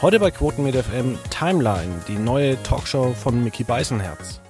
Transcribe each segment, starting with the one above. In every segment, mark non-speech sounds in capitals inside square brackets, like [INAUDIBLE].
Heute bei Quotenmeter FM Timeline, die neue Talkshow von Mickey Beisenherz.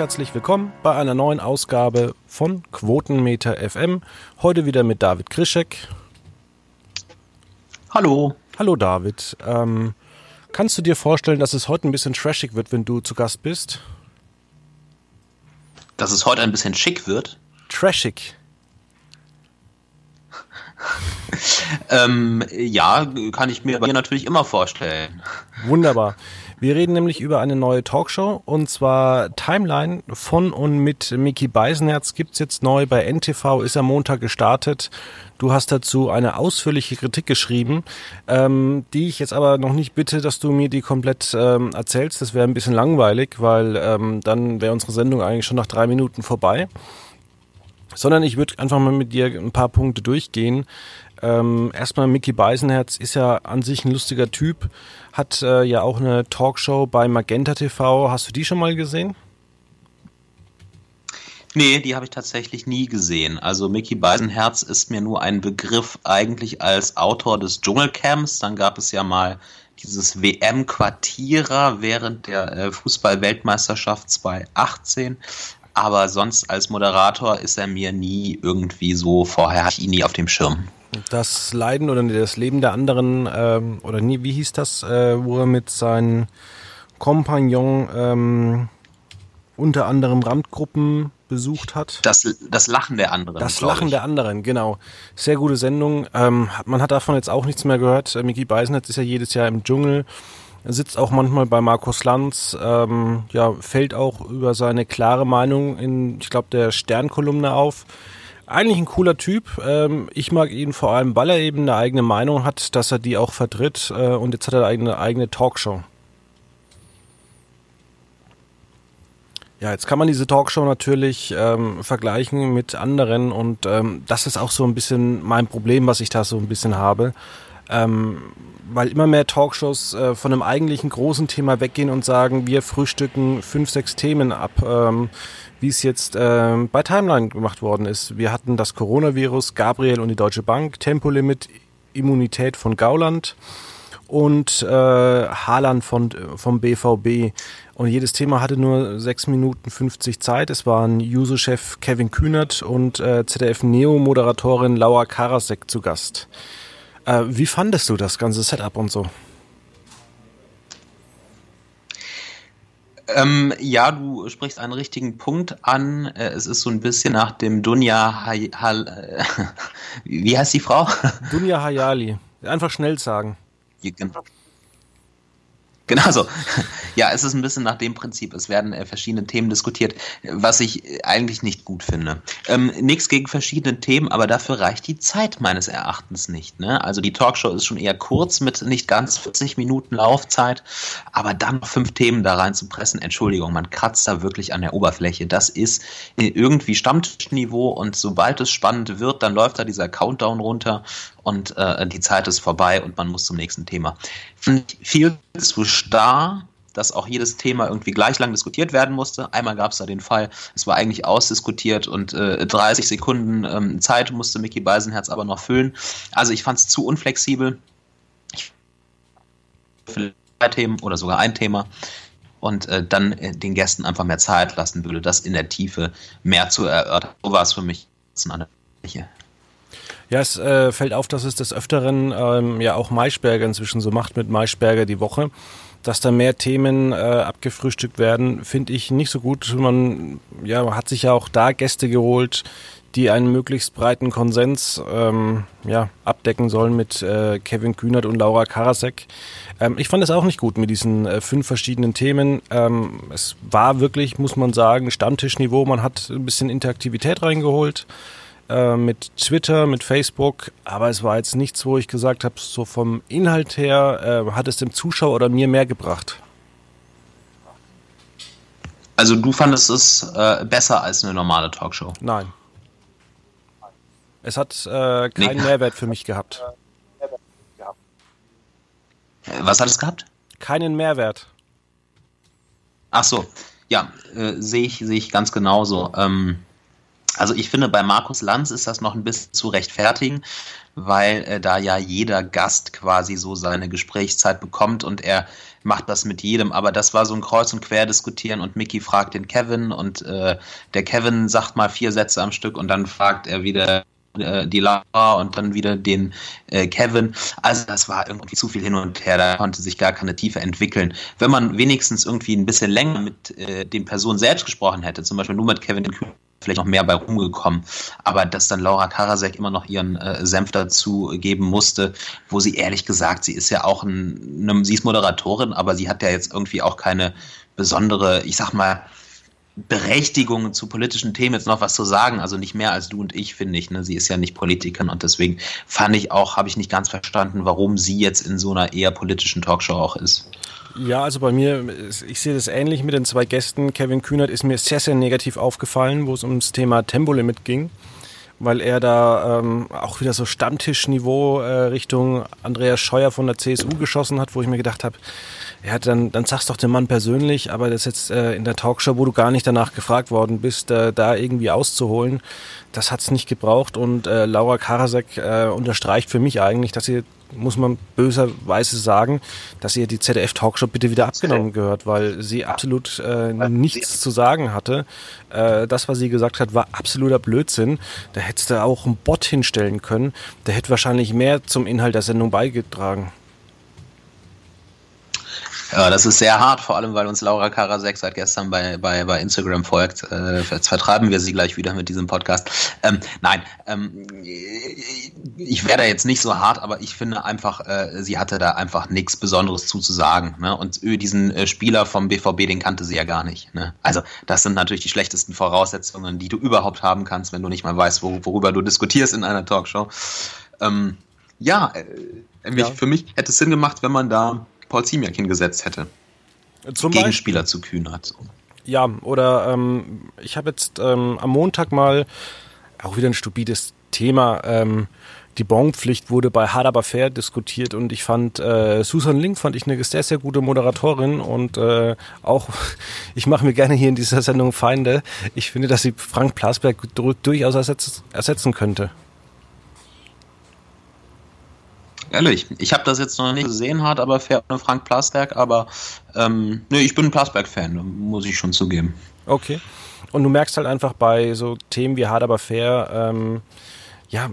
Herzlich willkommen bei einer neuen Ausgabe von Quotenmeter FM. Heute wieder mit David Krischek. Hallo. Hallo David. Ähm, kannst du dir vorstellen, dass es heute ein bisschen trashig wird, wenn du zu Gast bist? Dass es heute ein bisschen schick wird? Trashig. Ähm, ja, kann ich mir bei natürlich immer vorstellen. Wunderbar. Wir reden nämlich über eine neue Talkshow und zwar Timeline von und mit Mickey Beisenherz gibt's jetzt neu bei NTV, ist am Montag gestartet. Du hast dazu eine ausführliche Kritik geschrieben, ähm, die ich jetzt aber noch nicht bitte, dass du mir die komplett ähm, erzählst. Das wäre ein bisschen langweilig, weil ähm, dann wäre unsere Sendung eigentlich schon nach drei Minuten vorbei sondern ich würde einfach mal mit dir ein paar Punkte durchgehen. Ähm, erstmal Mickey Beisenherz ist ja an sich ein lustiger Typ, hat äh, ja auch eine Talkshow bei Magenta TV. Hast du die schon mal gesehen? Nee, die habe ich tatsächlich nie gesehen. Also Mickey Beisenherz ist mir nur ein Begriff eigentlich als Autor des Dschungelcamps. Dann gab es ja mal dieses WM-Quartierer während der äh, Fußball-Weltmeisterschaft 2018 aber sonst als Moderator ist er mir nie irgendwie so, vorher ich ihn nie auf dem Schirm. Das Leiden oder das Leben der anderen, ähm, oder nie, wie hieß das, äh, wo er mit seinen Kompagnon ähm, unter anderem Randgruppen besucht hat. Das, das Lachen der anderen. Das Lachen ich. der anderen, genau. Sehr gute Sendung. Ähm, man hat davon jetzt auch nichts mehr gehört. Äh, Mickey Beisenherz ist ja jedes Jahr im Dschungel. Er sitzt auch manchmal bei Markus Lanz, ähm, ja, fällt auch über seine klare Meinung in, ich glaube, der Sternkolumne auf. Eigentlich ein cooler Typ. Ähm, ich mag ihn vor allem, weil er eben eine eigene Meinung hat, dass er die auch vertritt. Äh, und jetzt hat er eine eigene Talkshow. Ja, jetzt kann man diese Talkshow natürlich ähm, vergleichen mit anderen und ähm, das ist auch so ein bisschen mein Problem, was ich da so ein bisschen habe. Ähm, weil immer mehr Talkshows äh, von einem eigentlichen großen Thema weggehen und sagen, wir frühstücken fünf, sechs Themen ab, ähm, wie es jetzt äh, bei Timeline gemacht worden ist. Wir hatten das Coronavirus, Gabriel und die Deutsche Bank, Tempolimit, Immunität von Gauland und äh, Haaland von, vom BVB. Und jedes Thema hatte nur sechs Minuten 50 Zeit. Es waren User-Chef Kevin Kühnert und äh, ZDF-Neo-Moderatorin Laura Karasek zu Gast. Äh, wie fandest du das ganze Setup und so? Ähm, ja, du sprichst einen richtigen Punkt an. Äh, es ist so ein bisschen nach dem Dunja Hayali. Äh, [LAUGHS] wie heißt die Frau? Dunja Hayali. Einfach schnell sagen. Genau. Genau so. [LAUGHS] Ja, es ist ein bisschen nach dem Prinzip. Es werden äh, verschiedene Themen diskutiert, was ich äh, eigentlich nicht gut finde. Ähm, nichts gegen verschiedene Themen, aber dafür reicht die Zeit meines Erachtens nicht. Ne? Also die Talkshow ist schon eher kurz mit nicht ganz 40 Minuten Laufzeit, aber dann noch fünf Themen da rein zu pressen, Entschuldigung, man kratzt da wirklich an der Oberfläche. Das ist irgendwie Stammtischniveau und sobald es spannend wird, dann läuft da dieser Countdown runter und äh, die Zeit ist vorbei und man muss zum nächsten Thema. Viel zu starr, dass auch jedes Thema irgendwie gleich lang diskutiert werden musste. Einmal gab es da den Fall, es war eigentlich ausdiskutiert und äh, 30 Sekunden ähm, Zeit musste Mickey Beisenherz aber noch füllen. Also ich fand es zu unflexibel. Zwei Themen oder sogar ein Thema und äh, dann äh, den Gästen einfach mehr Zeit lassen würde, das in der Tiefe mehr zu erörtern. So war es für mich an der Fläche. Ja, es äh, fällt auf, dass es des Öfteren ähm, ja auch Maischberger inzwischen so macht mit Maischberger die Woche. Dass da mehr Themen äh, abgefrühstückt werden, finde ich nicht so gut. Man ja, hat sich ja auch da Gäste geholt, die einen möglichst breiten Konsens ähm, ja, abdecken sollen mit äh, Kevin Kühnert und Laura Karasek. Ähm, ich fand es auch nicht gut mit diesen äh, fünf verschiedenen Themen. Ähm, es war wirklich, muss man sagen, Stammtischniveau. Man hat ein bisschen Interaktivität reingeholt. Äh, mit Twitter, mit Facebook, aber es war jetzt nichts, wo ich gesagt habe, so vom Inhalt her äh, hat es dem Zuschauer oder mir mehr gebracht. Also du fandest es äh, besser als eine normale Talkshow? Nein. Es hat äh, keinen nee. [LAUGHS] Mehrwert für mich gehabt. Was hat es gehabt? Keinen Mehrwert. Ach so, ja, äh, sehe ich, sehe ich ganz genauso. Ähm, also ich finde, bei Markus Lanz ist das noch ein bisschen zu rechtfertigen, weil äh, da ja jeder Gast quasi so seine Gesprächszeit bekommt und er macht das mit jedem. Aber das war so ein Kreuz und Quer diskutieren und Mickey fragt den Kevin und äh, der Kevin sagt mal vier Sätze am Stück und dann fragt er wieder äh, die Lara und dann wieder den äh, Kevin. Also das war irgendwie zu viel hin und her, da konnte sich gar keine Tiefe entwickeln. Wenn man wenigstens irgendwie ein bisschen länger mit äh, den Personen selbst gesprochen hätte, zum Beispiel nur mit Kevin vielleicht noch mehr bei rumgekommen. Aber dass dann Laura Karasek immer noch ihren äh, Senf dazu geben musste, wo sie ehrlich gesagt, sie ist ja auch ein, eine, sie ist Moderatorin, aber sie hat ja jetzt irgendwie auch keine besondere, ich sag mal, Berechtigung zu politischen Themen jetzt noch was zu sagen. Also nicht mehr als du und ich, finde ich. Ne? Sie ist ja nicht Politikerin und deswegen fand ich auch, habe ich nicht ganz verstanden, warum sie jetzt in so einer eher politischen Talkshow auch ist. Ja, also bei mir, ich sehe das ähnlich mit den zwei Gästen. Kevin Kühnert ist mir sehr, sehr negativ aufgefallen, wo es ums Thema Tempolimit ging, weil er da ähm, auch wieder so Stammtischniveau äh, Richtung Andreas Scheuer von der CSU geschossen hat, wo ich mir gedacht habe, ja, dann, dann sag's doch dem Mann persönlich, aber das jetzt äh, in der Talkshow, wo du gar nicht danach gefragt worden bist, äh, da irgendwie auszuholen, das hat's nicht gebraucht. Und äh, Laura Karasek äh, unterstreicht für mich eigentlich, dass sie, muss man böserweise sagen, dass ihr die ZDF-Talkshow bitte wieder abgenommen gehört, weil sie absolut äh, nichts zu sagen hatte. Äh, das, was sie gesagt hat, war absoluter Blödsinn. Da hättest du auch einen Bot hinstellen können. Der hätte wahrscheinlich mehr zum Inhalt der Sendung beigetragen. Ja, das ist sehr hart, vor allem weil uns Laura Karasek seit gestern bei, bei, bei Instagram folgt. Äh, jetzt vertreiben wir sie gleich wieder mit diesem Podcast. Ähm, nein, ähm, ich wäre da jetzt nicht so hart, aber ich finde einfach, äh, sie hatte da einfach nichts Besonderes zuzusagen. Ne? Und diesen äh, Spieler vom BVB, den kannte sie ja gar nicht. Ne? Also das sind natürlich die schlechtesten Voraussetzungen, die du überhaupt haben kannst, wenn du nicht mal weißt, wo, worüber du diskutierst in einer Talkshow. Ähm, ja, äh, ja, für mich hätte es Sinn gemacht, wenn man da Paul Ziemiak hingesetzt hätte. Zum Gegenspieler Beispiel? zu Kühnert. Ja, oder ähm, ich habe jetzt ähm, am Montag mal auch wieder ein stupides Thema. Ähm, die Bonpflicht wurde bei Hard Aber Fair diskutiert und ich fand äh, Susan Link fand ich eine sehr sehr gute Moderatorin und äh, auch [LAUGHS] ich mache mir gerne hier in dieser Sendung Feinde. Ich finde, dass sie Frank Plasberg durchaus ersetz, ersetzen könnte. Ehrlich, ich habe das jetzt noch nicht gesehen, hart aber fair ohne Frank Plasberg, aber ähm, nee, ich bin ein Plasberg-Fan, muss ich schon zugeben. Okay. Und du merkst halt einfach bei so Themen wie hart aber fair, ähm, ja,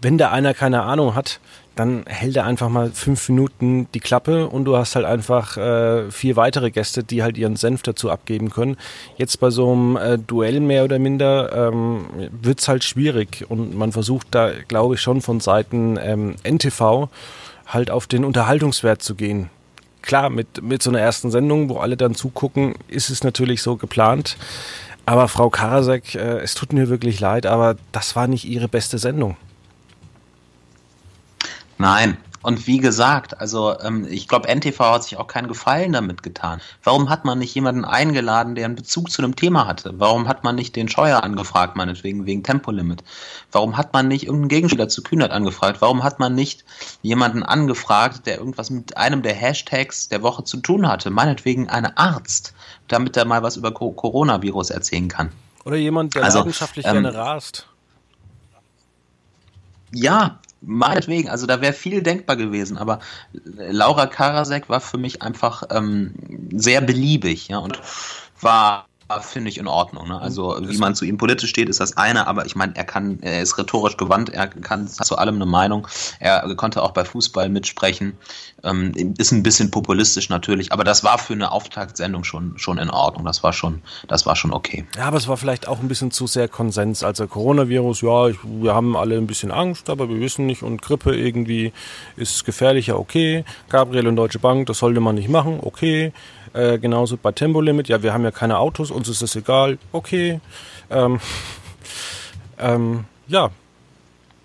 wenn da einer keine Ahnung hat, dann hält er einfach mal fünf Minuten die Klappe und du hast halt einfach äh, vier weitere Gäste, die halt ihren Senf dazu abgeben können. Jetzt bei so einem äh, Duell mehr oder minder ähm, wird's halt schwierig und man versucht da, glaube ich, schon von Seiten ähm, NTV halt auf den Unterhaltungswert zu gehen. Klar, mit, mit so einer ersten Sendung, wo alle dann zugucken, ist es natürlich so geplant. Aber Frau Karasek, äh, es tut mir wirklich leid, aber das war nicht ihre beste Sendung. Nein. Und wie gesagt, also ähm, ich glaube, NTV hat sich auch keinen Gefallen damit getan. Warum hat man nicht jemanden eingeladen, der einen Bezug zu einem Thema hatte? Warum hat man nicht den Scheuer angefragt, meinetwegen wegen Tempolimit? Warum hat man nicht irgendeinen Gegenspieler zu Kühnert angefragt? Warum hat man nicht jemanden angefragt, der irgendwas mit einem der Hashtags der Woche zu tun hatte? Meinetwegen einen Arzt, damit er mal was über Coronavirus erzählen kann. Oder jemand, der also, leidenschaftlich ähm, gerne rast. Ja, Meinetwegen, also da wäre viel denkbar gewesen, aber Laura Karasek war für mich einfach ähm, sehr beliebig, ja, und war finde ich in Ordnung. Ne? Also wie man zu ihm politisch steht, ist das eine, aber ich meine, er kann, er ist rhetorisch gewandt, er kann zu allem eine Meinung. Er konnte auch bei Fußball mitsprechen. Ähm, ist ein bisschen populistisch natürlich, aber das war für eine Auftaktsendung schon, schon in Ordnung. Das war schon, das war schon okay. Ja, aber es war vielleicht auch ein bisschen zu sehr Konsens. Also Coronavirus, ja, ich, wir haben alle ein bisschen Angst, aber wir wissen nicht und Grippe irgendwie ist gefährlicher, okay. Gabriel und Deutsche Bank, das sollte man nicht machen, okay. Äh, genauso bei Tempolimit, ja, wir haben ja keine Autos, uns ist das egal, okay. Ähm, ähm, ja,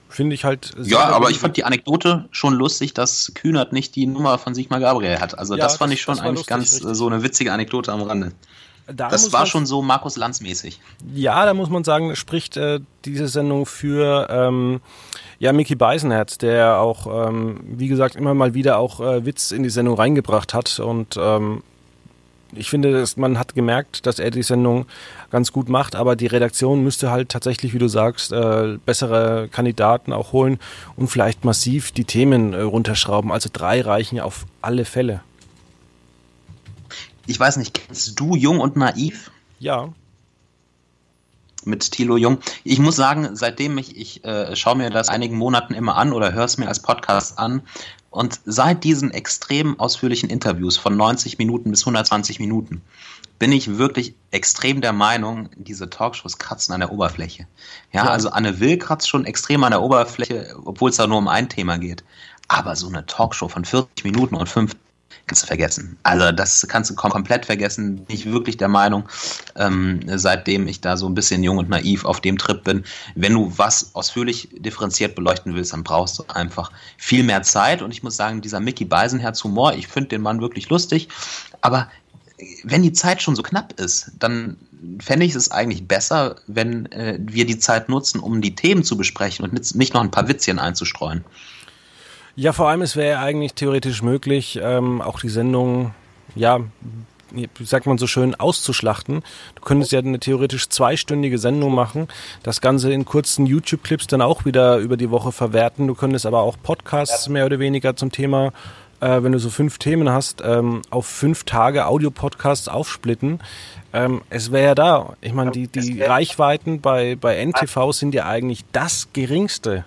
finde ich halt. Ja, aber ich fand die Anekdote schon lustig, dass Kühnert nicht die Nummer von Sigmar Gabriel hat. Also ja, das fand das, ich schon eigentlich lustig, ganz richtig. so eine witzige Anekdote am Rande. Da das war schon so Markus Lanz mäßig. Ja, da muss man sagen, spricht äh, diese Sendung für ähm, ja Mickey Beisenherz, der auch, ähm, wie gesagt, immer mal wieder auch äh, Witz in die Sendung reingebracht hat und ähm, ich finde, dass man hat gemerkt, dass er die Sendung ganz gut macht, aber die Redaktion müsste halt tatsächlich, wie du sagst, äh, bessere Kandidaten auch holen und vielleicht massiv die Themen äh, runterschrauben. Also drei reichen auf alle Fälle. Ich weiß nicht, kennst du Jung und Naiv? Ja. Mit Thilo Jung. Ich muss sagen, seitdem ich, ich äh, schaue mir das einigen Monaten immer an oder höre es mir als Podcast an, und seit diesen extrem ausführlichen Interviews von 90 Minuten bis 120 Minuten bin ich wirklich extrem der Meinung, diese Talkshows kratzen an der Oberfläche. Ja, ja. also Anne Will kratzt schon extrem an der Oberfläche, obwohl es da nur um ein Thema geht. Aber so eine Talkshow von 40 Minuten und 5 kannst du vergessen. Also das kannst du komplett vergessen. Bin ich wirklich der Meinung, ähm, seitdem ich da so ein bisschen jung und naiv auf dem Trip bin, wenn du was ausführlich differenziert beleuchten willst, dann brauchst du einfach viel mehr Zeit. Und ich muss sagen, dieser Mickey Beisenherz Humor, ich finde den Mann wirklich lustig, aber wenn die Zeit schon so knapp ist, dann fände ich es eigentlich besser, wenn äh, wir die Zeit nutzen, um die Themen zu besprechen und nicht noch ein paar Witzchen einzustreuen. Ja, vor allem, es wäre eigentlich theoretisch möglich, ähm, auch die Sendung, ja, wie sagt man so schön, auszuschlachten. Du könntest ja eine theoretisch zweistündige Sendung machen, das Ganze in kurzen YouTube-Clips dann auch wieder über die Woche verwerten. Du könntest aber auch Podcasts mehr oder weniger zum Thema, äh, wenn du so fünf Themen hast, ähm, auf fünf Tage Audio-Podcasts aufsplitten. Ähm, es wäre ja da. Ich meine, die, die Reichweiten bei, bei NTV sind ja eigentlich das geringste.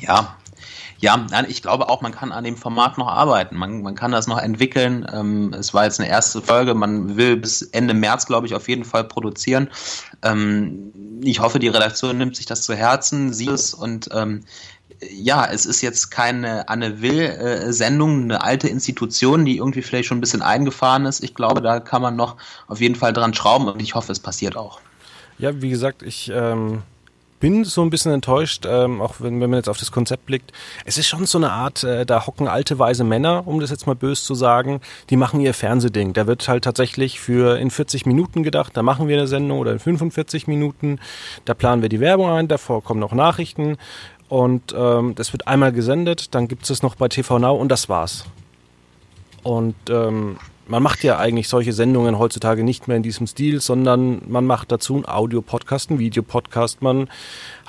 Ja, ja, ich glaube auch, man kann an dem Format noch arbeiten. Man, man kann das noch entwickeln. Ähm, es war jetzt eine erste Folge. Man will bis Ende März, glaube ich, auf jeden Fall produzieren. Ähm, ich hoffe, die Redaktion nimmt sich das zu Herzen, sieht es und ähm, ja, es ist jetzt keine Anne Will-Sendung, eine alte Institution, die irgendwie vielleicht schon ein bisschen eingefahren ist. Ich glaube, da kann man noch auf jeden Fall dran schrauben und ich hoffe, es passiert auch. Ja, wie gesagt, ich ähm, bin so ein bisschen enttäuscht, ähm, auch wenn, wenn man jetzt auf das Konzept blickt. Es ist schon so eine Art, äh, da hocken alte weise Männer, um das jetzt mal böse zu sagen, die machen ihr Fernsehding. Da wird halt tatsächlich für in 40 Minuten gedacht, da machen wir eine Sendung oder in 45 Minuten, da planen wir die Werbung ein, davor kommen noch Nachrichten. Und ähm, das wird einmal gesendet, dann gibt es noch bei TV Now. Und das war's. Und ähm, man macht ja eigentlich solche Sendungen heutzutage nicht mehr in diesem Stil, sondern man macht dazu einen Audio-Podcast, einen Videopodcast, man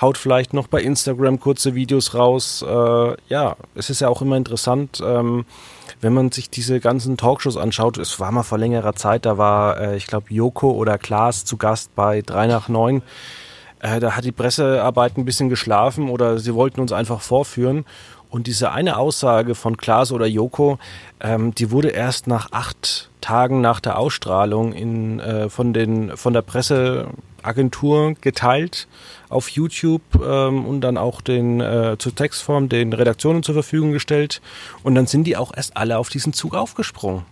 haut vielleicht noch bei Instagram kurze Videos raus. Äh, ja, es ist ja auch immer interessant, ähm, wenn man sich diese ganzen Talkshows anschaut. Es war mal vor längerer Zeit, da war, äh, ich glaube, Joko oder Klaas zu Gast bei 3 nach 9. Äh, da hat die Pressearbeit ein bisschen geschlafen oder sie wollten uns einfach vorführen. Und diese eine Aussage von Klaas oder Joko, ähm, die wurde erst nach acht Tagen nach der Ausstrahlung in, äh, von, den, von der Presseagentur geteilt auf YouTube ähm, und dann auch den äh, zur Textform den Redaktionen zur Verfügung gestellt. Und dann sind die auch erst alle auf diesen Zug aufgesprungen.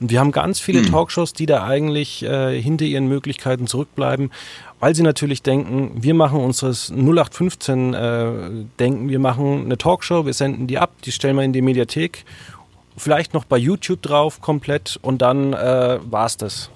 Und wir haben ganz viele hm. Talkshows, die da eigentlich äh, hinter ihren Möglichkeiten zurückbleiben weil sie natürlich denken, wir machen unseres 0815 äh, denken, wir machen eine Talkshow, wir senden die ab, die stellen wir in die Mediathek, vielleicht noch bei YouTube drauf komplett und dann äh, war's das.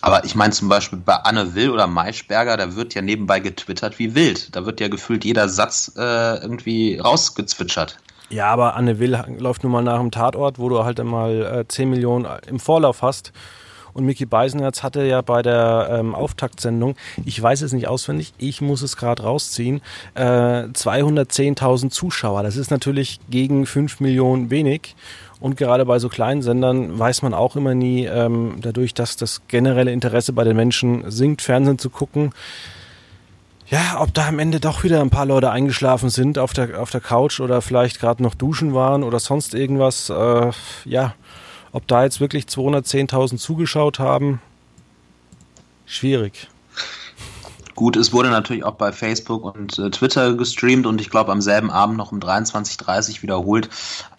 Aber ich meine zum Beispiel bei Anne Will oder Maischberger, da wird ja nebenbei getwittert wie wild. Da wird ja gefühlt jeder Satz äh, irgendwie rausgezwitschert. Ja, aber Anne Will läuft nun mal nach dem Tatort, wo du halt einmal äh, 10 Millionen im Vorlauf hast. Und Mickey Beisenherz hatte ja bei der ähm, Auftaktsendung, ich weiß es nicht auswendig, ich muss es gerade rausziehen, äh, 210.000 Zuschauer. Das ist natürlich gegen 5 Millionen wenig. Und gerade bei so kleinen Sendern weiß man auch immer nie, ähm, dadurch, dass das generelle Interesse bei den Menschen sinkt, Fernsehen zu gucken, ja, ob da am Ende doch wieder ein paar Leute eingeschlafen sind auf der, auf der Couch oder vielleicht gerade noch duschen waren oder sonst irgendwas. Äh, ja, ob da jetzt wirklich 210.000 zugeschaut haben, schwierig. Gut, es wurde natürlich auch bei Facebook und äh, Twitter gestreamt und ich glaube am selben Abend noch um 23.30 Uhr wiederholt.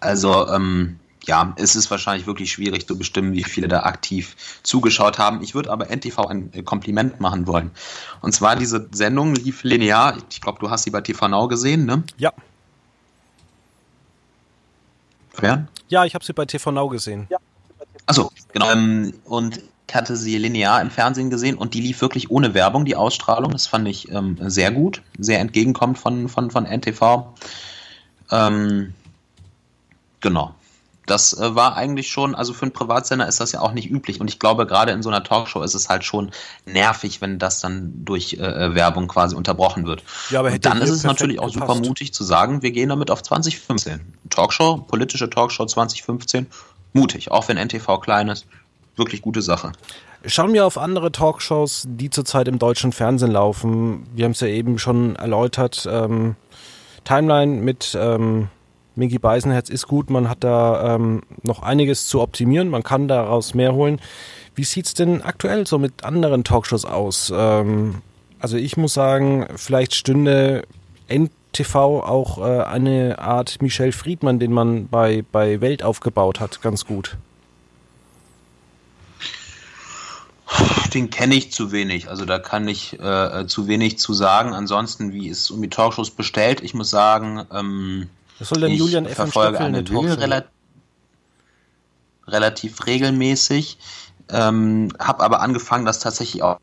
Also ähm, ja, es ist wahrscheinlich wirklich schwierig zu bestimmen, wie viele da aktiv zugeschaut haben. Ich würde aber NTV ein äh, Kompliment machen wollen. Und zwar diese Sendung lief linear. Ich glaube, du hast sie bei TV Now gesehen, ne? Ja. Wer? Ja, ich habe sie bei TV Now gesehen. Ja. Achso, genau. Ähm, und ich hatte sie linear im Fernsehen gesehen und die lief wirklich ohne Werbung, die Ausstrahlung. Das fand ich ähm, sehr gut, sehr entgegenkommt von, von, von NTV. Ähm, genau das äh, war eigentlich schon, also für einen Privatsender ist das ja auch nicht üblich. Und ich glaube, gerade in so einer Talkshow ist es halt schon nervig, wenn das dann durch äh, äh Werbung quasi unterbrochen wird. Ja, aber dann ist es natürlich auch gepasst. super mutig zu sagen, wir gehen damit auf 2015. Talkshow, politische Talkshow 2015, mutig, auch wenn NTV klein ist. Wirklich gute Sache. Schauen wir auf andere Talkshows, die zurzeit im deutschen Fernsehen laufen. Wir haben es ja eben schon erläutert. Ähm, Timeline mit ähm, Mickey Beisenherz ist gut, man hat da ähm, noch einiges zu optimieren, man kann daraus mehr holen. Wie sieht es denn aktuell so mit anderen Talkshows aus? Ähm, also ich muss sagen, vielleicht stünde NTV auch äh, eine Art Michel Friedmann, den man bei, bei Welt aufgebaut hat, ganz gut. Den kenne ich zu wenig, also da kann ich äh, zu wenig zu sagen. Ansonsten, wie ist um die Talkshows bestellt? Ich muss sagen, ähm, was soll denn ich Julian F. verfolge eine Will rela relativ regelmäßig, ähm, habe aber angefangen, das tatsächlich auch,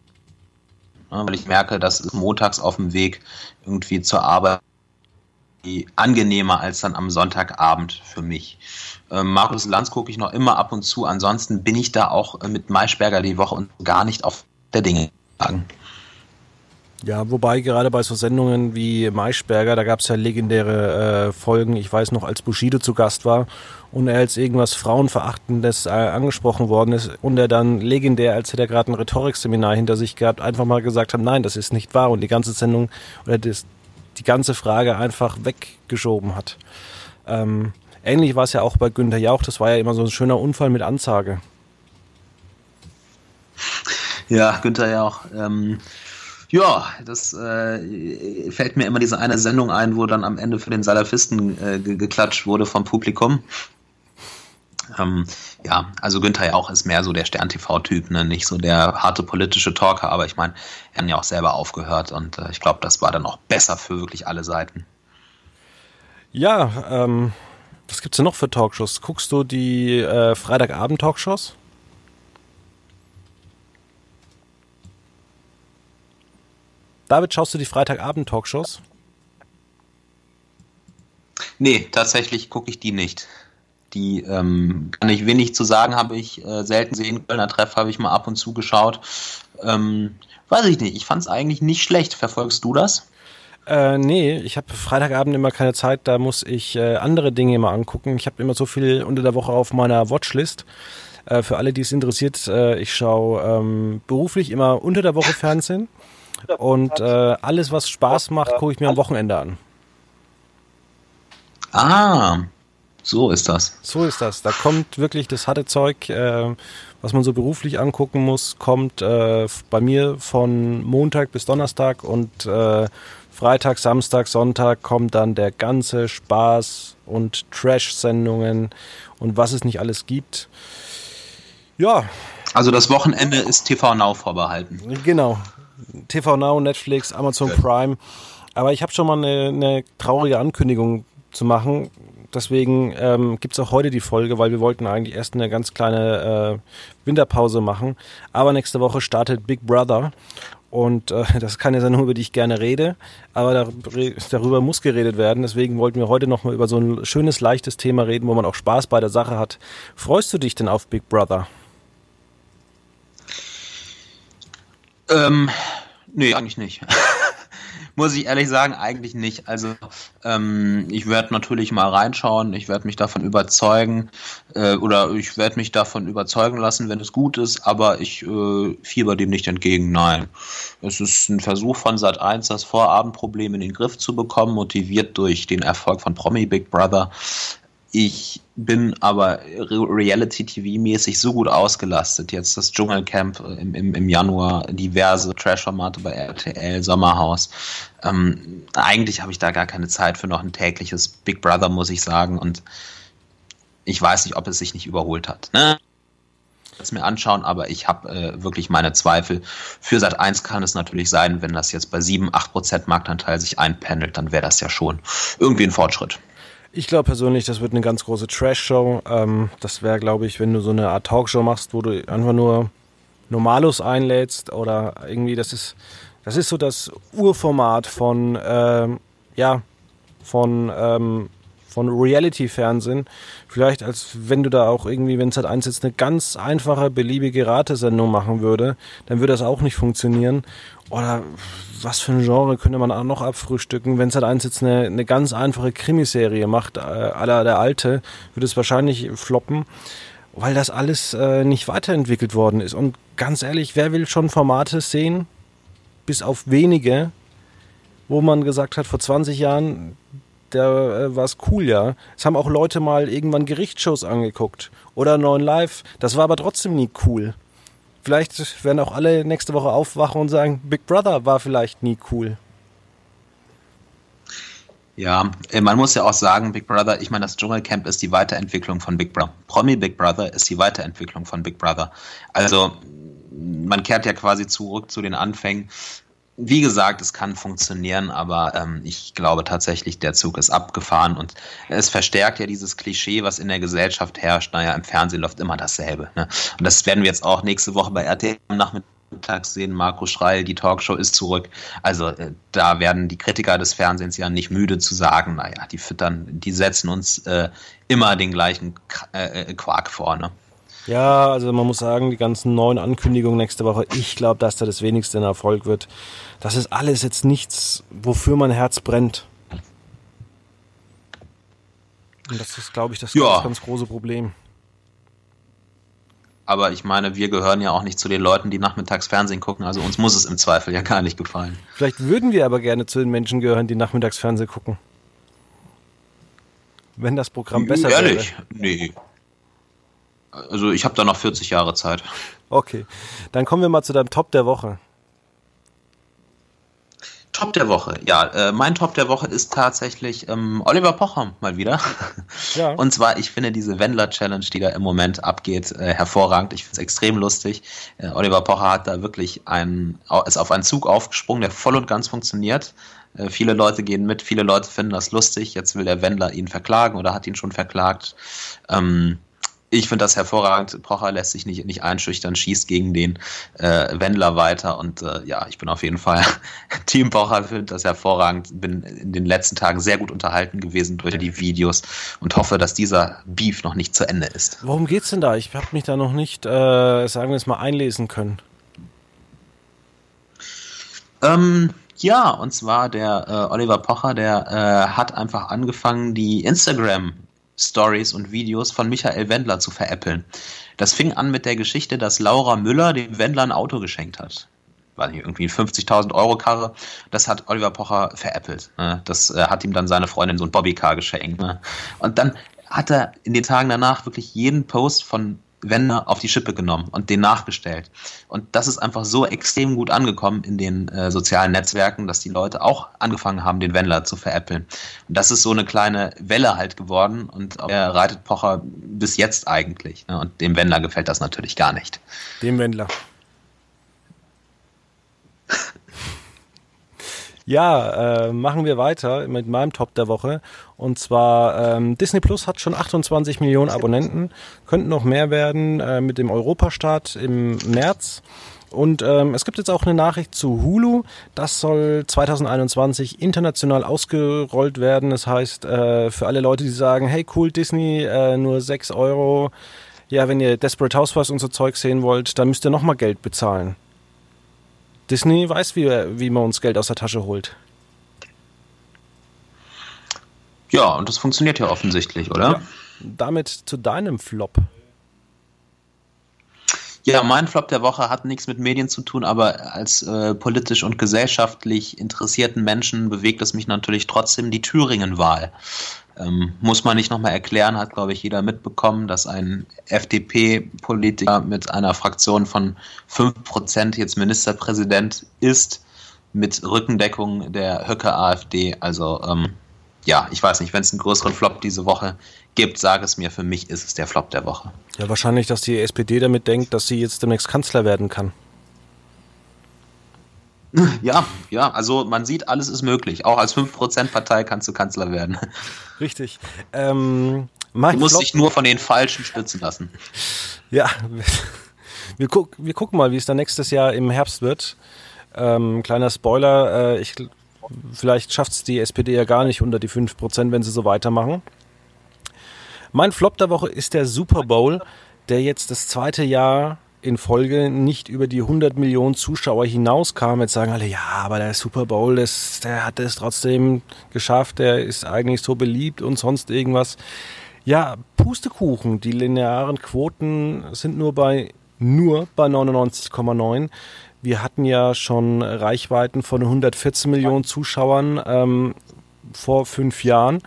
ne, weil ich merke, das ist montags auf dem Weg irgendwie zur Arbeit angenehmer als dann am Sonntagabend für mich. Ähm, Markus Lanz gucke ich noch immer ab und zu, ansonsten bin ich da auch mit Maischberger die Woche und gar nicht auf der Dinge. Sagen. Ja, wobei gerade bei so Sendungen wie Maischberger, da gab es ja legendäre äh, Folgen, ich weiß noch, als Bushido zu Gast war und er als irgendwas Frauenverachtendes äh, angesprochen worden ist und er dann legendär, als hätte er gerade ein Rhetorikseminar hinter sich gehabt, einfach mal gesagt hat, nein, das ist nicht wahr und die ganze Sendung oder das, die ganze Frage einfach weggeschoben hat. Ähm, ähnlich war es ja auch bei Günter Jauch, das war ja immer so ein schöner Unfall mit Ansage. Ja, Günther Jauch. Ähm ja, das äh, fällt mir immer diese eine Sendung ein, wo dann am Ende für den Salafisten äh, geklatscht wurde vom Publikum. Ähm, ja, also Günther ja auch ist mehr so der Stern-TV-Typ, ne? nicht so der harte politische Talker, aber ich meine, er hat ja auch selber aufgehört und äh, ich glaube, das war dann auch besser für wirklich alle Seiten. Ja, ähm, was gibt's denn noch für Talkshows? Guckst du die äh, Freitagabend-Talkshows? David, schaust du die Freitagabend-Talkshows? Nee, tatsächlich gucke ich die nicht. Die ähm, kann ich wenig zu sagen, habe ich äh, selten sehen. Kölner Treff habe ich mal ab und zu geschaut. Ähm, weiß ich nicht, ich fand es eigentlich nicht schlecht. Verfolgst du das? Äh, nee, ich habe Freitagabend immer keine Zeit, da muss ich äh, andere Dinge immer angucken. Ich habe immer so viel unter der Woche auf meiner Watchlist. Äh, für alle, die es interessiert, äh, ich schaue ähm, beruflich immer unter der Woche Fernsehen. Und äh, alles, was Spaß macht, gucke ich mir am Wochenende an. Ah, so ist das. So ist das. Da kommt wirklich das harte Zeug, äh, was man so beruflich angucken muss, kommt äh, bei mir von Montag bis Donnerstag und äh, Freitag, Samstag, Sonntag kommt dann der ganze Spaß und Trash-Sendungen und was es nicht alles gibt. Ja. Also das Wochenende ist TV Now vorbehalten. Genau, TV Now, Netflix, Amazon Prime. Aber ich habe schon mal eine, eine, traurige Ankündigung zu machen. Deswegen ähm, gibt es auch heute die Folge, weil wir wollten eigentlich erst eine ganz kleine äh, Winterpause machen. Aber nächste Woche startet Big Brother. Und äh, [LAUGHS] das ist keine Sendung, über die ich gerne rede, aber dar darüber muss geredet werden. Deswegen wollten wir heute nochmal über so ein schönes, leichtes Thema reden, wo man auch Spaß bei der Sache hat. Freust du dich denn auf Big Brother? Ähm, nee, eigentlich nicht. [LAUGHS] Muss ich ehrlich sagen, eigentlich nicht. Also ähm, ich werde natürlich mal reinschauen, ich werde mich davon überzeugen äh, oder ich werde mich davon überzeugen lassen, wenn es gut ist, aber ich äh, fieber dem nicht entgegen. Nein. Es ist ein Versuch von Sat 1, das Vorabendproblem in den Griff zu bekommen, motiviert durch den Erfolg von Promi Big Brother. Ich bin aber Reality-TV-mäßig so gut ausgelastet. Jetzt das Dschungelcamp im, im, im Januar, diverse Trash-Formate bei RTL, Sommerhaus. Ähm, eigentlich habe ich da gar keine Zeit für noch ein tägliches Big Brother, muss ich sagen. Und ich weiß nicht, ob es sich nicht überholt hat. Ne? es mir anschauen, aber ich habe äh, wirklich meine Zweifel. Für Sat 1 kann es natürlich sein, wenn das jetzt bei 7, 8 Prozent Marktanteil sich einpendelt, dann wäre das ja schon irgendwie ein Fortschritt. Ich glaube persönlich, das wird eine ganz große Trash-Show. Ähm, das wäre, glaube ich, wenn du so eine Art Talkshow machst, wo du einfach nur Normalos einlädst oder irgendwie, das ist, das ist so das Urformat von, ähm, ja, von ähm, von Reality-Fernsehen. Vielleicht als wenn du da auch irgendwie, wenn halt eins jetzt eine ganz einfache, beliebige Ratesendung machen würde, dann würde das auch nicht funktionieren. Oder was für ein Genre könnte man auch noch abfrühstücken? Wenn halt eins jetzt eine, eine ganz einfache Krimiserie macht, äh, aller der Alte, würde es wahrscheinlich floppen, weil das alles äh, nicht weiterentwickelt worden ist. Und ganz ehrlich, wer will schon Formate sehen? Bis auf wenige, wo man gesagt hat, vor 20 Jahren, da äh, war es cool, ja. Es haben auch Leute mal irgendwann Gerichtsshows angeguckt oder Neuen Live. Das war aber trotzdem nie cool. Vielleicht werden auch alle nächste Woche aufwachen und sagen, Big Brother war vielleicht nie cool. Ja, äh, man muss ja auch sagen, Big Brother, ich meine, das Dschungelcamp ist die Weiterentwicklung von Big Brother. Promi Big Brother ist die Weiterentwicklung von Big Brother. Also man kehrt ja quasi zurück zu den Anfängen wie gesagt, es kann funktionieren, aber ähm, ich glaube tatsächlich, der Zug ist abgefahren und es verstärkt ja dieses Klischee, was in der Gesellschaft herrscht. Naja, im Fernsehen läuft immer dasselbe. Ne? Und das werden wir jetzt auch nächste Woche bei RTL am Nachmittag sehen. Marco Schreil, die Talkshow ist zurück. Also äh, da werden die Kritiker des Fernsehens ja nicht müde zu sagen, naja, die füttern, die setzen uns äh, immer den gleichen äh, äh, Quark vor. Ne? Ja, also man muss sagen, die ganzen neuen Ankündigungen nächste Woche, ich glaube, dass da das wenigste ein Erfolg wird. Das ist alles jetzt nichts, wofür mein Herz brennt. Und das ist, glaube ich, das ja. ganz, ganz große Problem. Aber ich meine, wir gehören ja auch nicht zu den Leuten, die nachmittags Fernsehen gucken. Also uns muss es im Zweifel ja gar nicht gefallen. Vielleicht würden wir aber gerne zu den Menschen gehören, die nachmittags Fernsehen gucken. Wenn das Programm besser wäre. Ehrlich? Nee. Also ich habe da noch 40 Jahre Zeit. Okay, dann kommen wir mal zu deinem Top der Woche. Top der Woche, ja. Äh, mein Top der Woche ist tatsächlich ähm, Oliver Pocher mal wieder. Ja. [LAUGHS] Und zwar, ich finde diese Wendler-Challenge, die da im Moment abgeht, äh, hervorragend. Ich finde es extrem lustig. Äh, Oliver Pocher hat da wirklich ein, ist auf einen Zug aufgesprungen, der voll und ganz funktioniert. Äh, viele Leute gehen mit, viele Leute finden das lustig. Jetzt will der Wendler ihn verklagen oder hat ihn schon verklagt. Ähm, ich finde das hervorragend. Pocher lässt sich nicht, nicht einschüchtern, schießt gegen den äh, Wendler weiter und äh, ja, ich bin auf jeden Fall [LAUGHS] Team Pocher, finde das hervorragend. Bin in den letzten Tagen sehr gut unterhalten gewesen durch die Videos und hoffe, dass dieser Beef noch nicht zu Ende ist. Worum geht's denn da? Ich habe mich da noch nicht, äh, sagen wir es mal, einlesen können. Ähm, ja, und zwar der äh, Oliver Pocher, der äh, hat einfach angefangen, die Instagram Stories und Videos von Michael Wendler zu veräppeln. Das fing an mit der Geschichte, dass Laura Müller dem Wendler ein Auto geschenkt hat. War nicht irgendwie 50.000 Euro Karre. Das hat Oliver Pocher veräppelt. Ne? Das äh, hat ihm dann seine Freundin so ein Bobbycar geschenkt. Ne? Und dann hat er in den Tagen danach wirklich jeden Post von Wender auf die Schippe genommen und den nachgestellt. Und das ist einfach so extrem gut angekommen in den äh, sozialen Netzwerken, dass die Leute auch angefangen haben, den Wendler zu veräppeln. Und das ist so eine kleine Welle halt geworden und er reitet Pocher bis jetzt eigentlich. Ne? Und dem Wendler gefällt das natürlich gar nicht. Dem Wendler. Ja, äh, machen wir weiter mit meinem Top der Woche. Und zwar ähm, Disney Plus hat schon 28 Millionen Abonnenten, könnten noch mehr werden äh, mit dem Europastart im März. Und ähm, es gibt jetzt auch eine Nachricht zu Hulu. Das soll 2021 international ausgerollt werden. Das heißt, äh, für alle Leute, die sagen, hey cool, Disney, äh, nur 6 Euro. Ja, wenn ihr Desperate Housewives und so Zeug sehen wollt, dann müsst ihr nochmal Geld bezahlen. Disney weiß, wie, wie man uns Geld aus der Tasche holt. Ja, und das funktioniert ja offensichtlich, oder? Ja. Damit zu deinem Flop. Ja, mein Flop der Woche hat nichts mit Medien zu tun, aber als äh, politisch und gesellschaftlich interessierten Menschen bewegt es mich natürlich trotzdem die Thüringen-Wahl. Ähm, muss man nicht nochmal erklären, hat, glaube ich, jeder mitbekommen, dass ein FDP-Politiker mit einer Fraktion von 5% jetzt Ministerpräsident ist, mit Rückendeckung der Höcke AfD. Also ähm, ja, ich weiß nicht, wenn es einen größeren Flop diese Woche gibt, sage es mir, für mich ist es der Flop der Woche. Ja, wahrscheinlich, dass die SPD damit denkt, dass sie jetzt demnächst Kanzler werden kann. [LAUGHS] Ja, ja, also man sieht, alles ist möglich. Auch als 5%-Partei kannst du Kanzler werden. [LAUGHS] Richtig. Ähm, du musst Flop dich nur von den Falschen stützen lassen. [LAUGHS] Ja, wir, guck, wir gucken mal, wie es dann nächstes Jahr im Herbst wird. Ähm, kleiner Spoiler, äh, ich, vielleicht schafft es die SPD ja gar nicht unter die 5%, wenn sie so weitermachen. Mein Flop der Woche ist der Super Bowl, der jetzt das zweite Jahr in Folge nicht über die 100 Millionen Zuschauer hinauskam. Jetzt sagen alle, ja, aber der Super Bowl, das, der hat es trotzdem geschafft, der ist eigentlich so beliebt und sonst irgendwas. Ja, Pustekuchen, die linearen Quoten sind nur bei nur bei 99,9. Wir hatten ja schon Reichweiten von 114 Millionen Zuschauern ähm, vor fünf Jahren.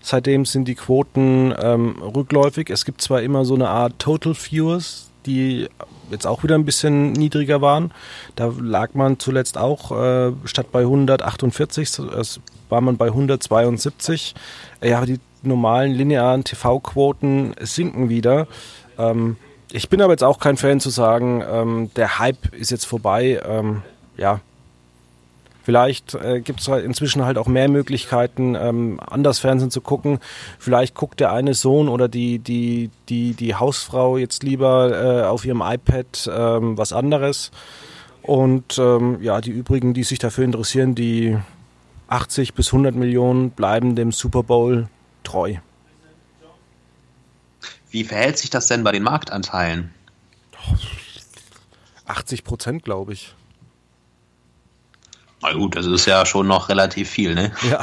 Seitdem sind die Quoten ähm, rückläufig. Es gibt zwar immer so eine Art Total Viewers, die jetzt auch wieder ein bisschen niedriger waren. Da lag man zuletzt auch äh, statt bei 148, es war man bei 172. Ja, die normalen linearen TV-Quoten sinken wieder. Ähm, ich bin aber jetzt auch kein Fan zu sagen, ähm, der Hype ist jetzt vorbei. Ähm, ja, Vielleicht äh, gibt es halt inzwischen halt auch mehr Möglichkeiten, ähm, anders Fernsehen zu gucken. Vielleicht guckt der eine Sohn oder die, die, die, die Hausfrau jetzt lieber äh, auf ihrem iPad ähm, was anderes. Und ähm, ja, die übrigen, die sich dafür interessieren, die 80 bis 100 Millionen bleiben dem Super Bowl treu. Wie verhält sich das denn bei den Marktanteilen? 80 Prozent, glaube ich. Na gut, das ist ja schon noch relativ viel, ne? Ja.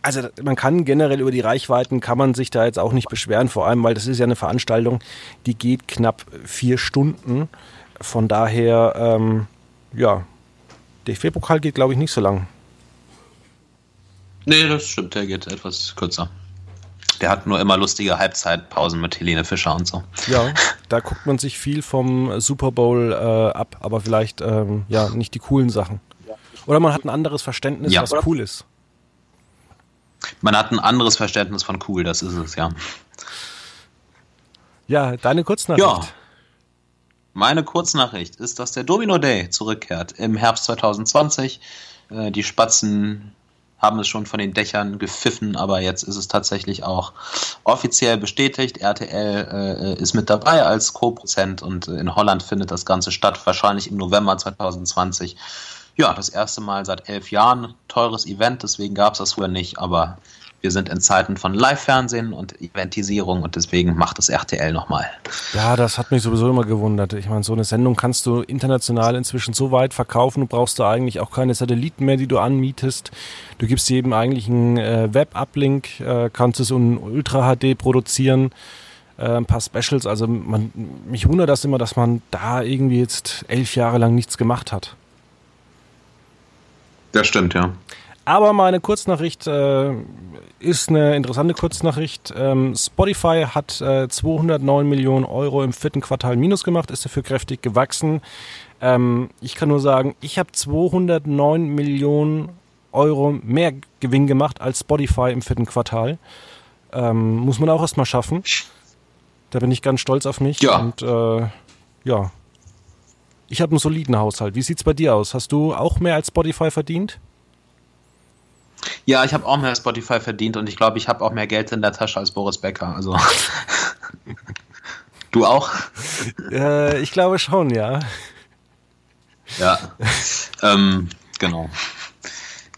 Also man kann generell über die Reichweiten, kann man sich da jetzt auch nicht beschweren, vor allem, weil das ist ja eine Veranstaltung, die geht knapp vier Stunden. Von daher, ähm, ja, der DFB-Pokal geht, glaube ich, nicht so lang. Nee, das stimmt, der geht etwas kürzer. Der hat nur immer lustige Halbzeitpausen mit Helene Fischer und so. Ja, [LAUGHS] da guckt man sich viel vom Super Bowl äh, ab, aber vielleicht ähm, ja nicht die coolen Sachen. Oder man hat ein anderes Verständnis, ja. was cool ist. Man hat ein anderes Verständnis von cool, das ist es, ja. Ja, deine Kurznachricht. Ja. Meine Kurznachricht ist, dass der Domino Day zurückkehrt im Herbst 2020. Äh, die Spatzen haben es schon von den Dächern gepfiffen, aber jetzt ist es tatsächlich auch offiziell bestätigt. RTL äh, ist mit dabei als Co-Prozent und in Holland findet das Ganze statt, wahrscheinlich im November 2020. Ja, das erste Mal seit elf Jahren. Teures Event, deswegen gab es das früher nicht, aber wir sind in Zeiten von Live-Fernsehen und Eventisierung und deswegen macht das RTL nochmal. Ja, das hat mich sowieso immer gewundert. Ich meine, so eine Sendung kannst du international inzwischen so weit verkaufen, du brauchst da eigentlich auch keine Satelliten mehr, die du anmietest. Du gibst jedem eigentlich einen äh, Web-Uplink, äh, kannst es in Ultra HD produzieren äh, ein paar Specials. Also man, mich wundert das immer, dass man da irgendwie jetzt elf Jahre lang nichts gemacht hat. Das stimmt, ja. Aber meine Kurznachricht äh, ist eine interessante Kurznachricht. Ähm, Spotify hat äh, 209 Millionen Euro im vierten Quartal minus gemacht, ist dafür kräftig gewachsen. Ähm, ich kann nur sagen, ich habe 209 Millionen Euro mehr Gewinn gemacht als Spotify im vierten Quartal. Ähm, muss man auch erstmal schaffen. Da bin ich ganz stolz auf mich. Ja. Und äh, ja. Ich habe einen soliden Haushalt. Wie sieht's bei dir aus? Hast du auch mehr als Spotify verdient? Ja, ich habe auch mehr Spotify verdient und ich glaube, ich habe auch mehr Geld in der Tasche als Boris Becker. Also. [LAUGHS] du auch? Äh, ich glaube schon, ja. Ja. ähm, genau.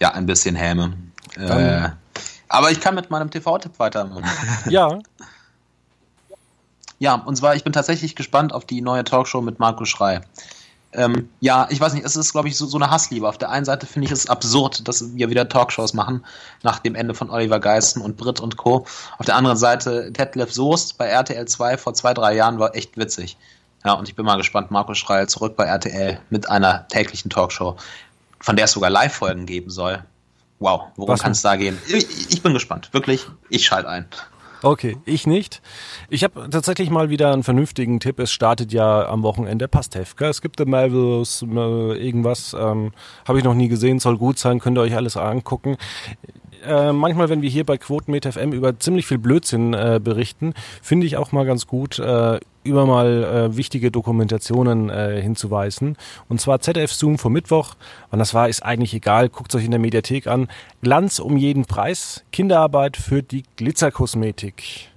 Ja, ein bisschen Häme. Äh, aber ich kann mit meinem TV-Tipp weitermachen. [LAUGHS] Ja. Ja, und zwar, ich bin tatsächlich gespannt auf die neue Talkshow mit Marco Schrei ähm, ja, ich weiß nicht, es ist, glaube ich, so, so eine Hassliebe. Auf der einen Seite finde ich es absurd, dass wir wieder Talkshows machen, nach dem Ende von Oliver Geissen und Britt und Co. Auf der anderen Seite, Detlef Soest bei RTL 2 vor zwei, drei Jahren war echt witzig. Ja, und ich bin mal gespannt, Markus Schreil zurück bei RTL mit einer täglichen Talkshow, von der es sogar Live-Folgen geben soll. Wow, worum kann es da gehen? Ich, ich bin gespannt, wirklich, ich schalte ein. Okay, ich nicht. Ich habe tatsächlich mal wieder einen vernünftigen Tipp. Es startet ja am Wochenende Pastewka. Es gibt The Marvelous, äh, irgendwas. Ähm, habe ich noch nie gesehen, soll gut sein, könnt ihr euch alles angucken. Äh, manchmal, wenn wir hier bei Quotenmeter FM über ziemlich viel Blödsinn äh, berichten, finde ich auch mal ganz gut, äh, über mal äh, wichtige Dokumentationen äh, hinzuweisen. Und zwar ZDF Zoom vom Mittwoch. Wann das war, ist eigentlich egal. Guckt euch in der Mediathek an. Glanz um jeden Preis. Kinderarbeit für die Glitzerkosmetik.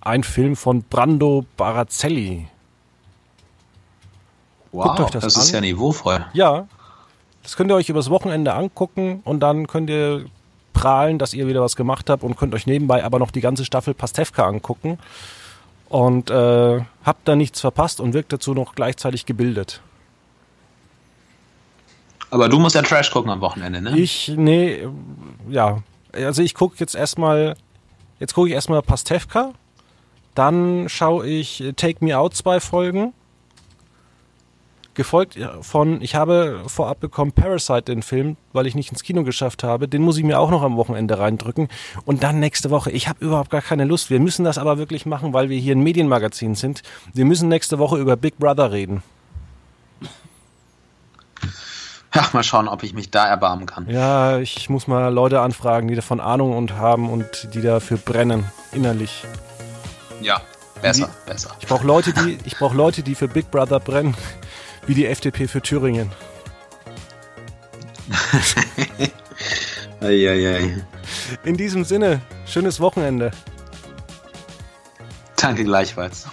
Ein Film von Brando Barazzelli. Wow, das, das ist ja niveauvoll. Ja, das könnt ihr euch übers Wochenende angucken und dann könnt ihr prahlen, dass ihr wieder was gemacht habt und könnt euch nebenbei aber noch die ganze Staffel Pastewka angucken und äh, habt da nichts verpasst und wirkt dazu noch gleichzeitig gebildet. Aber du musst ja Trash gucken am Wochenende, ne? Ich, nee, ja. Also ich gucke jetzt erstmal, jetzt gucke ich erstmal Pastewka, dann schaue ich Take Me Out zwei Folgen gefolgt von, ich habe vorab bekommen Parasite, den Film, weil ich nicht ins Kino geschafft habe. Den muss ich mir auch noch am Wochenende reindrücken. Und dann nächste Woche. Ich habe überhaupt gar keine Lust. Wir müssen das aber wirklich machen, weil wir hier ein Medienmagazin sind. Wir müssen nächste Woche über Big Brother reden. Ja, mal schauen, ob ich mich da erbarmen kann. Ja, ich muss mal Leute anfragen, die davon Ahnung und haben und die dafür brennen, innerlich. Ja, besser, die, besser. Ich brauche Leute, die, ich brauche Leute, die für Big Brother brennen wie die FDP für Thüringen. [LAUGHS] Eieiei. In diesem Sinne, schönes Wochenende. Danke gleichfalls.